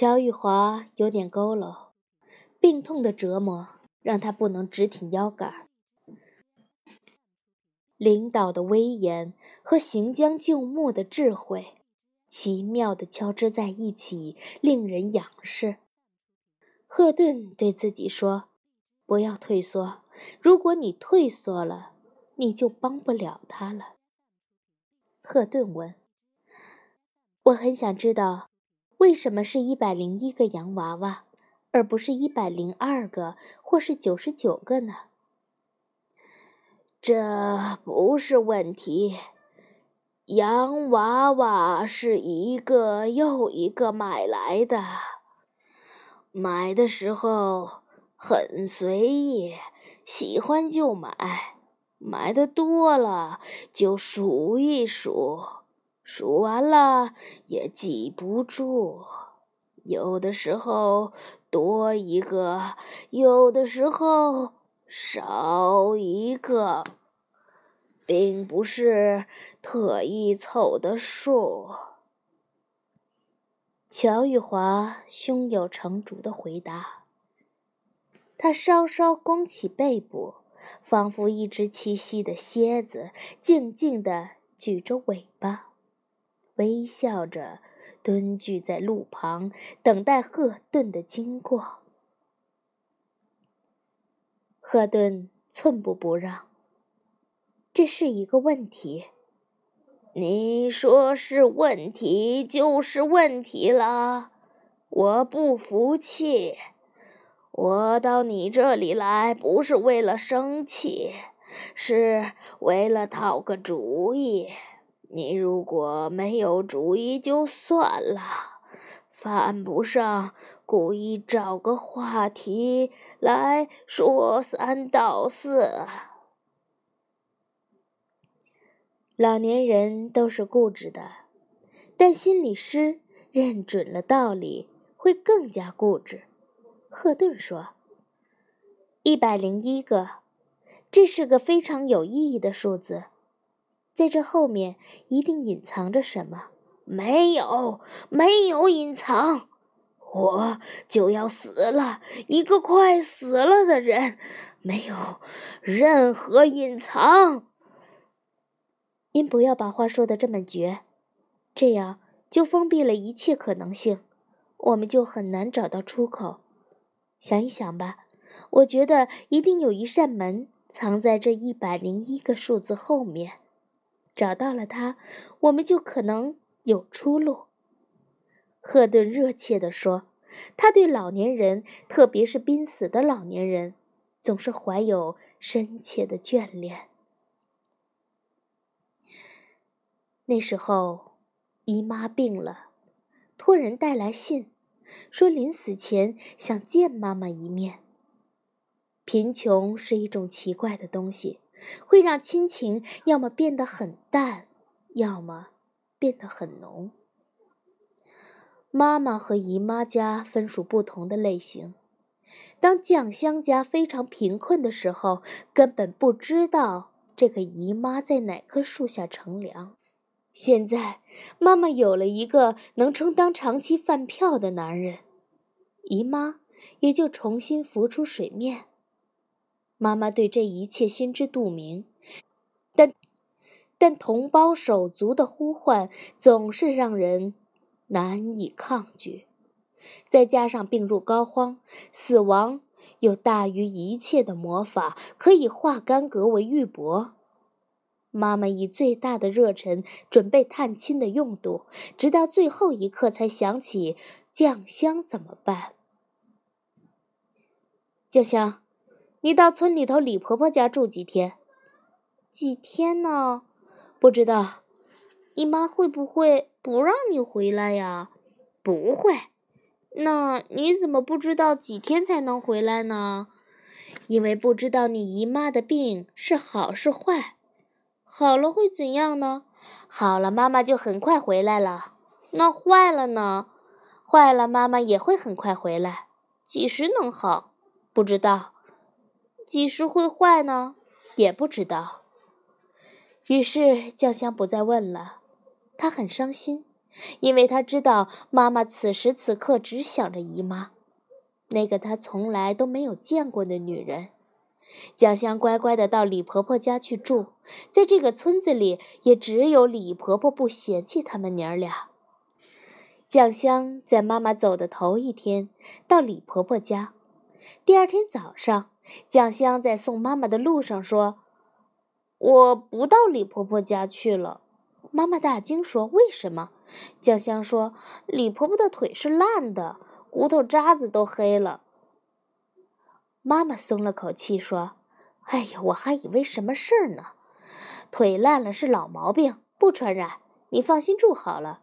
乔玉华有点佝偻，病痛的折磨让他不能直挺腰杆。领导的威严和行将就木的智慧，奇妙的交织在一起，令人仰视。赫顿对自己说：“不要退缩，如果你退缩了，你就帮不了他了。”赫顿问：“我很想知道。”为什么是一百零一个洋娃娃，而不是一百零二个，或是九十九个呢？这不是问题。洋娃娃是一个又一个买来的，买的时候很随意，喜欢就买，买的多了就数一数。数完了也记不住，有的时候多一个，有的时候少一个，并不是特意凑的数。乔玉华胸有成竹的回答。他稍稍弓起背部，仿佛一只栖息的蝎子，静静地举着尾巴。微笑着蹲踞在路旁，等待赫顿的经过。赫顿寸步不让。这是一个问题。你说是问题，就是问题了。我不服气。我到你这里来，不是为了生气，是为了讨个主意。你如果没有主意就算了，犯不上故意找个话题来说三道四。老年人都是固执的，但心理师认准了道理会更加固执。赫顿说：“一百零一个，这是个非常有意义的数字。”在这后面一定隐藏着什么？没有，没有隐藏，我就要死了，一个快死了的人，没有任何隐藏。您不要把话说的这么绝，这样就封闭了一切可能性，我们就很难找到出口。想一想吧，我觉得一定有一扇门藏在这一百零一个数字后面。找到了他，我们就可能有出路。”赫顿热切地说，“他对老年人，特别是濒死的老年人，总是怀有深切的眷恋。”那时候，姨妈病了，托人带来信，说临死前想见妈妈一面。贫穷是一种奇怪的东西。会让亲情要么变得很淡，要么变得很浓。妈妈和姨妈家分属不同的类型。当酱香家非常贫困的时候，根本不知道这个姨妈在哪棵树下乘凉。现在，妈妈有了一个能充当长期饭票的男人，姨妈也就重新浮出水面。妈妈对这一切心知肚明，但但同胞手足的呼唤总是让人难以抗拒。再加上病入膏肓，死亡有大于一切的魔法，可以化干戈为玉帛。妈妈以最大的热忱准备探亲的用度，直到最后一刻才想起酱香怎么办。酱香。你到村里头李婆婆家住几天？几天呢？不知道。你妈会不会不让你回来呀？不会。那你怎么不知道几天才能回来呢？因为不知道你姨妈的病是好是坏。好了会怎样呢？好了，妈妈就很快回来了。那坏了呢？坏了，妈妈也会很快回来。几时能好？不知道。几时会坏呢？也不知道。于是酱香不再问了，他很伤心，因为他知道妈妈此时此刻只想着姨妈，那个他从来都没有见过的女人。酱香乖乖的到李婆婆家去住，在这个村子里，也只有李婆婆不嫌弃他们娘俩。酱香在妈妈走的头一天到李婆婆家，第二天早上，酱香在送妈妈的路上说：“我不到李婆婆家去了。”妈妈大惊说：“为什么？”酱香说：“李婆婆的腿是烂的，骨头渣子都黑了。”妈妈松了口气说：“哎呀，我还以为什么事儿呢。腿烂了是老毛病，不传染，你放心住好了。”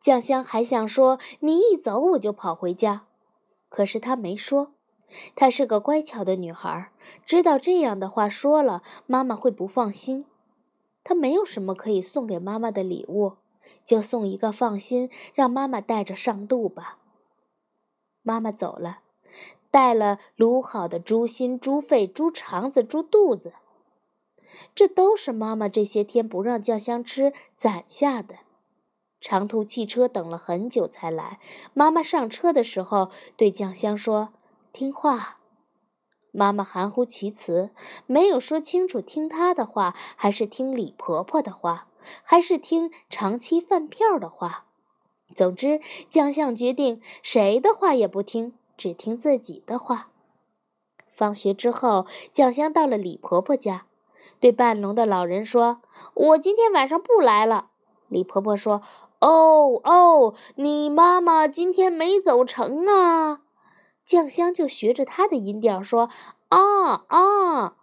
酱香还想说：“你一走我就跑回家。”可是她没说。她是个乖巧的女孩，知道这样的话说了，妈妈会不放心。她没有什么可以送给妈妈的礼物。就送一个放心，让妈妈带着上路吧。妈妈走了，带了卤好的猪心、猪肺、猪肠子、猪肚子，这都是妈妈这些天不让酱香吃攒下的。长途汽车等了很久才来，妈妈上车的时候对酱香说：“听话。”妈妈含糊其辞，没有说清楚听她的话还是听李婆婆的话。还是听长期饭票的话。总之，将相决定谁的话也不听，只听自己的话。放学之后，酱香到了李婆婆家，对半聋的老人说：“我今天晚上不来了。”李婆婆说：“哦哦，你妈妈今天没走成啊？”酱香就学着她的音调说：“啊啊。”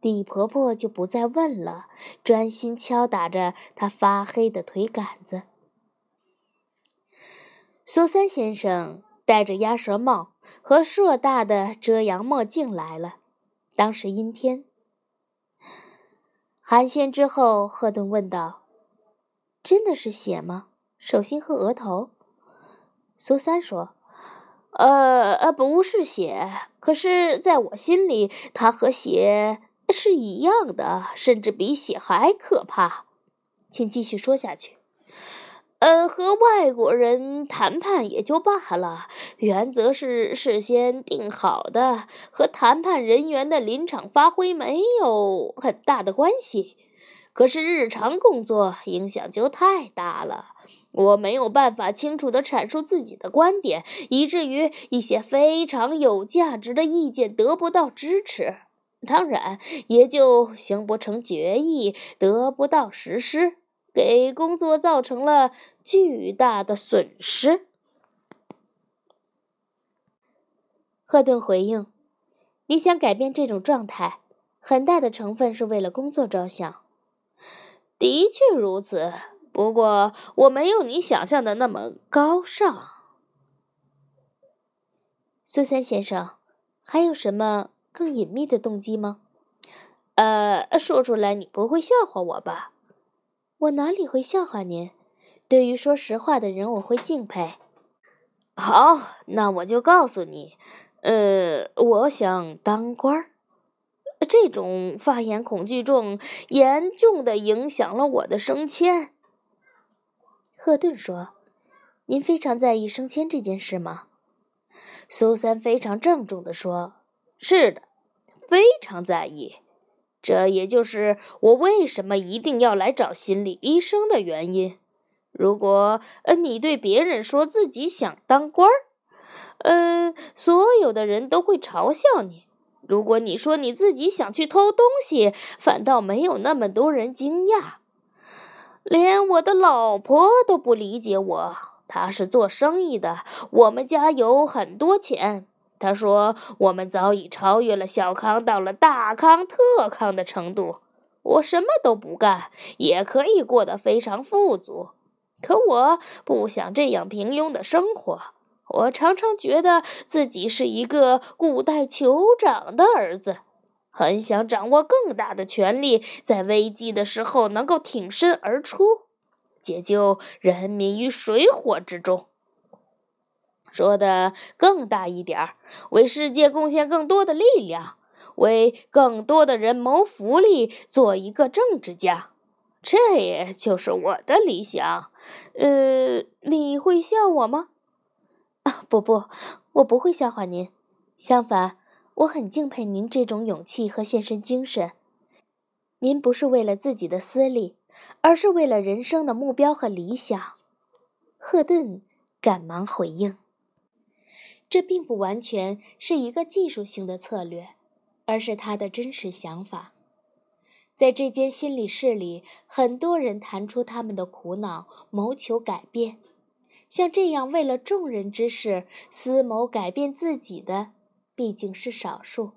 李婆婆就不再问了，专心敲打着她发黑的腿杆子。苏三先生戴着鸭舌帽和硕大的遮阳墨镜来了。当时阴天。寒暄之后，赫顿问道：“真的是血吗？手心和额头？”苏三说：“呃呃，不是血，可是在我心里，它和血……”是一样的，甚至比血还可怕。请继续说下去。呃，和外国人谈判也就罢了，原则是事先定好的，和谈判人员的临场发挥没有很大的关系。可是日常工作影响就太大了，我没有办法清楚地阐述自己的观点，以至于一些非常有价值的意见得不到支持。当然，也就形不成决议，得不到实施，给工作造成了巨大的损失。赫顿回应：“你想改变这种状态，很大的成分是为了工作着想。”的确如此，不过我没有你想象的那么高尚。苏三先生，还有什么？更隐秘的动机吗？呃，说出来你不会笑话我吧？我哪里会笑话您？对于说实话的人，我会敬佩。好，那我就告诉你，呃，我想当官儿。这种发言恐惧症严重的影响了我的升迁。赫顿说：“您非常在意升迁这件事吗？”苏三非常郑重地说。是的，非常在意。这也就是我为什么一定要来找心理医生的原因。如果呃你对别人说自己想当官儿，呃，所有的人都会嘲笑你；如果你说你自己想去偷东西，反倒没有那么多人惊讶。连我的老婆都不理解我。她是做生意的，我们家有很多钱。他说：“我们早已超越了小康，到了大康特康的程度。我什么都不干，也可以过得非常富足。可我不想这样平庸的生活。我常常觉得自己是一个古代酋长的儿子，很想掌握更大的权力，在危机的时候能够挺身而出，解救人民于水火之中。”说的更大一点儿，为世界贡献更多的力量，为更多的人谋福利，做一个政治家。这也就是我的理想。呃，你会笑我吗？啊，不不，我不会笑话您。相反，我很敬佩您这种勇气和献身精神。您不是为了自己的私利，而是为了人生的目标和理想。赫顿赶忙回应：“这并不完全是一个技术性的策略，而是他的真实想法。在这间心理室里，很多人谈出他们的苦恼，谋求改变。像这样为了众人之事思谋改变自己的，毕竟是少数。”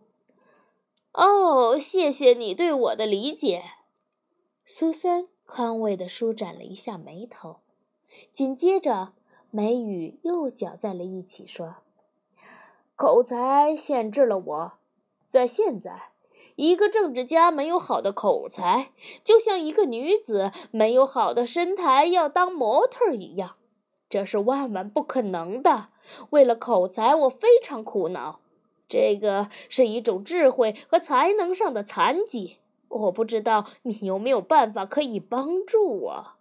哦，谢谢你对我的理解。苏珊宽慰地舒展了一下眉头，紧接着眉宇又搅在了一起，说：“口才限制了我，在现在，一个政治家没有好的口才，就像一个女子没有好的身材要当模特一样，这是万万不可能的。为了口才，我非常苦恼。”这个是一种智慧和才能上的残疾，我不知道你有没有办法可以帮助我。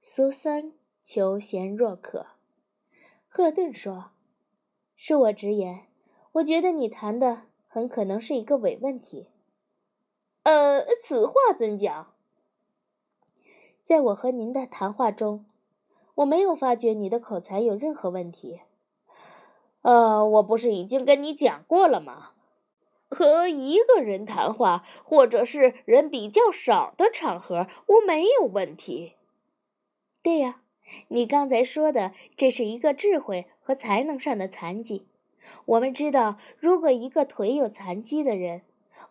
苏珊求贤若渴，赫顿说：“恕我直言，我觉得你谈的很可能是一个伪问题。”呃，此话怎讲？在我和您的谈话中，我没有发觉你的口才有任何问题。呃，我不是已经跟你讲过了吗？和一个人谈话，或者是人比较少的场合，我没有问题。对呀，你刚才说的，这是一个智慧和才能上的残疾。我们知道，如果一个腿有残疾的人，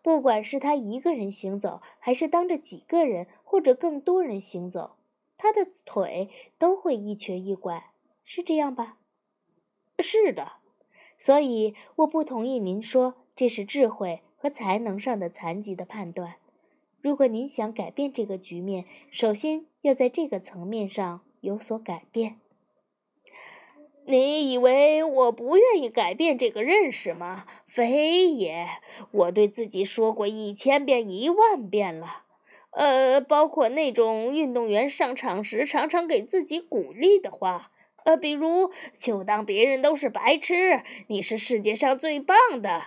不管是他一个人行走，还是当着几个人或者更多人行走，他的腿都会一瘸一拐，是这样吧？是的。所以，我不同意您说这是智慧和才能上的残疾的判断。如果您想改变这个局面，首先要在这个层面上有所改变。你以为我不愿意改变这个认识吗？非也，我对自己说过一千遍、一万遍了。呃，包括那种运动员上场时常常给自己鼓励的话。呃，比如，就当别人都是白痴，你是世界上最棒的。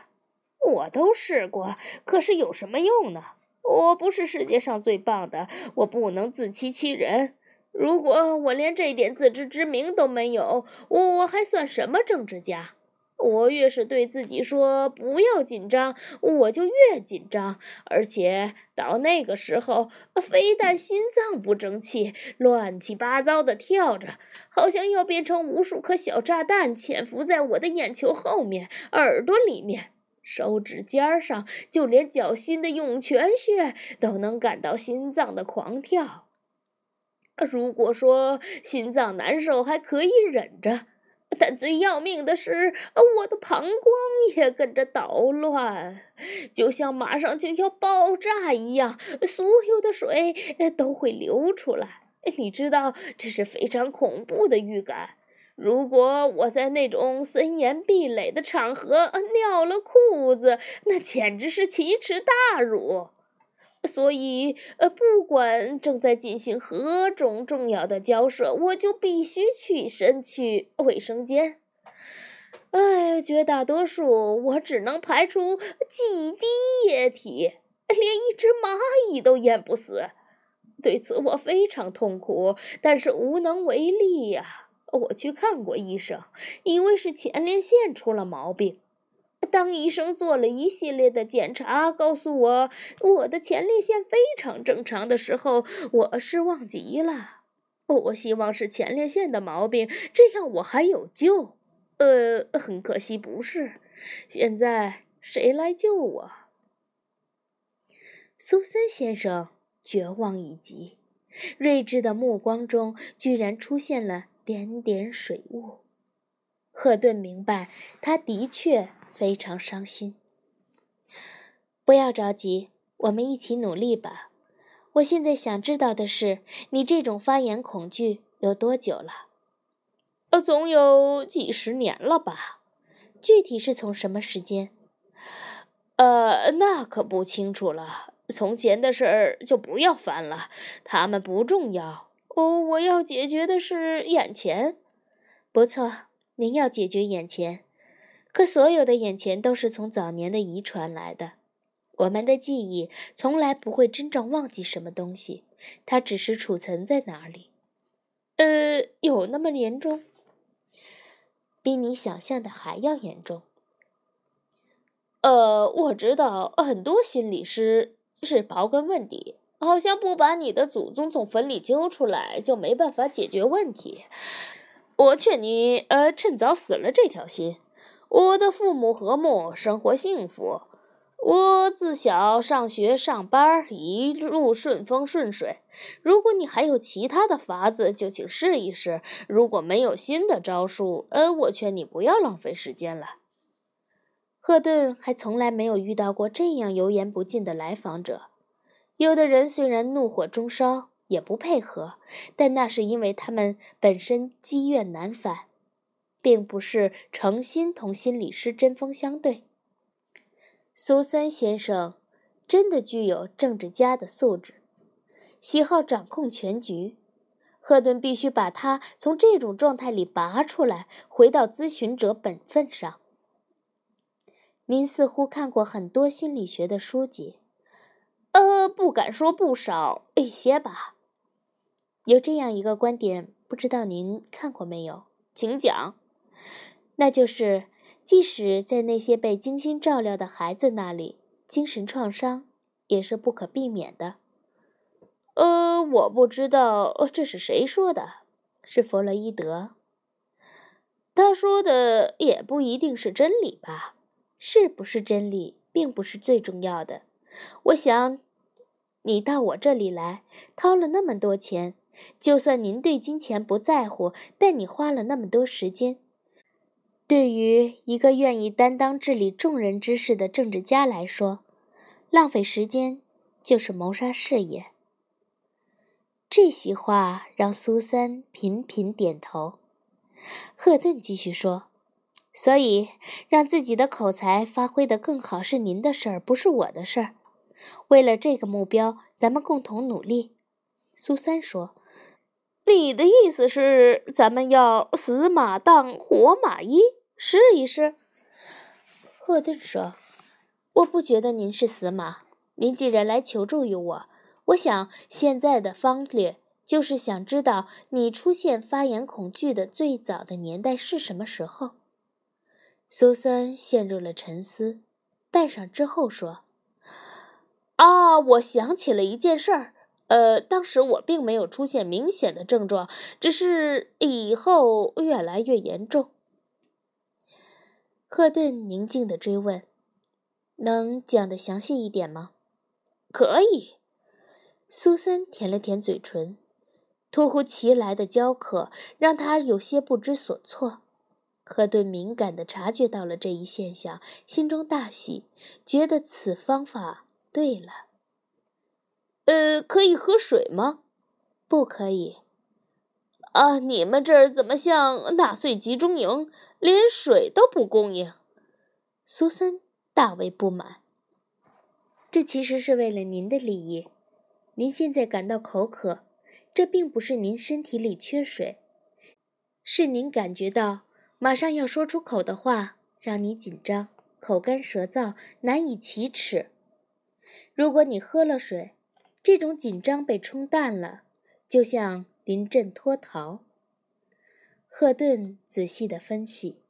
我都试过，可是有什么用呢？我不是世界上最棒的，我不能自欺欺人。如果我连这点自知之明都没有，我我还算什么政治家？我越是对自己说不要紧张，我就越紧张，而且到那个时候，非但心脏不争气，乱七八糟的跳着，好像要变成无数颗小炸弹，潜伏在我的眼球后面、耳朵里面、手指尖上，就连脚心的涌泉穴都能感到心脏的狂跳。如果说心脏难受还可以忍着。但最要命的是，我的膀胱也跟着捣乱，就像马上就要爆炸一样，所有的水都会流出来。你知道，这是非常恐怖的预感。如果我在那种森严壁垒的场合尿了裤子，那简直是奇耻大辱。所以，呃，不管正在进行何种重要的交涉，我就必须起身去卫生间。哎，绝大多数我只能排出几滴液体，连一只蚂蚁都淹不死。对此我非常痛苦，但是无能为力呀。我去看过医生，以为是前列腺出了毛病。当医生做了一系列的检查，告诉我我的前列腺非常正常的时候，我失望极了。我希望是前列腺的毛病，这样我还有救。呃，很可惜不是。现在谁来救我？苏森先生绝望已极，睿智的目光中居然出现了点点水雾。赫顿明白，他的确。非常伤心。不要着急，我们一起努力吧。我现在想知道的是，你这种发言恐惧有多久了？呃，总有几十年了吧。具体是从什么时间？呃，那可不清楚了。从前的事儿就不要翻了，他们不重要。哦，我要解决的是眼前。不错，您要解决眼前。可所有的眼前都是从早年的遗传来的。我们的记忆从来不会真正忘记什么东西，它只是储存在哪里。呃，有那么严重？比你想象的还要严重。呃，我知道很多心理师是刨根问底，好像不把你的祖宗从坟里揪出来就没办法解决问题。我劝你，呃，趁早死了这条心。我的父母和睦，生活幸福。我自小上学上班，一路顺风顺水。如果你还有其他的法子，就请试一试。如果没有新的招数，呃，我劝你不要浪费时间了。赫顿还从来没有遇到过这样油盐不进的来访者。有的人虽然怒火中烧，也不配合，但那是因为他们本身积怨难返。并不是诚心同心理师针锋相对。苏森先生真的具有政治家的素质，喜好掌控全局。赫顿必须把他从这种状态里拔出来，回到咨询者本分上。您似乎看过很多心理学的书籍，呃，不敢说不少，一些吧。有这样一个观点，不知道您看过没有？请讲。那就是，即使在那些被精心照料的孩子那里，精神创伤也是不可避免的。呃，我不知道这是谁说的，是弗洛伊德。他说的也不一定是真理吧？是不是真理，并不是最重要的。我想，你到我这里来，掏了那么多钱，就算您对金钱不在乎，但你花了那么多时间。对于一个愿意担当治理众人之事的政治家来说，浪费时间就是谋杀事业。这席话让苏三频频点头。赫顿继续说：“所以，让自己的口才发挥得更好是您的事儿，不是我的事儿。为了这个目标，咱们共同努力。”苏三说。你的意思是，咱们要死马当活马医，试一试？赫顿说：“我不觉得您是死马。您既然来求助于我，我想现在的方略就是想知道你出现发言恐惧的最早的年代是什么时候。”苏珊陷入了沉思，半晌之后说：“啊，我想起了一件事儿。”呃，当时我并没有出现明显的症状，只是以后越来越严重。赫顿宁静地追问：“能讲得详细一点吗？”“可以。”苏珊舔了舔嘴唇，突如其来的焦渴让他有些不知所措。赫顿敏感地察觉到了这一现象，心中大喜，觉得此方法对了。呃，可以喝水吗？不可以。啊，你们这儿怎么像纳粹集中营，连水都不供应？苏森大为不满。这其实是为了您的利益。您现在感到口渴，这并不是您身体里缺水，是您感觉到马上要说出口的话让你紧张，口干舌燥，难以启齿。如果你喝了水，这种紧张被冲淡了，就像临阵脱逃。赫顿仔细的分析：“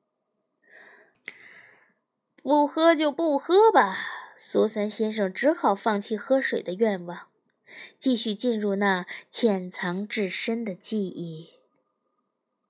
不喝就不喝吧。”苏三先生只好放弃喝水的愿望，继续进入那潜藏至深的记忆。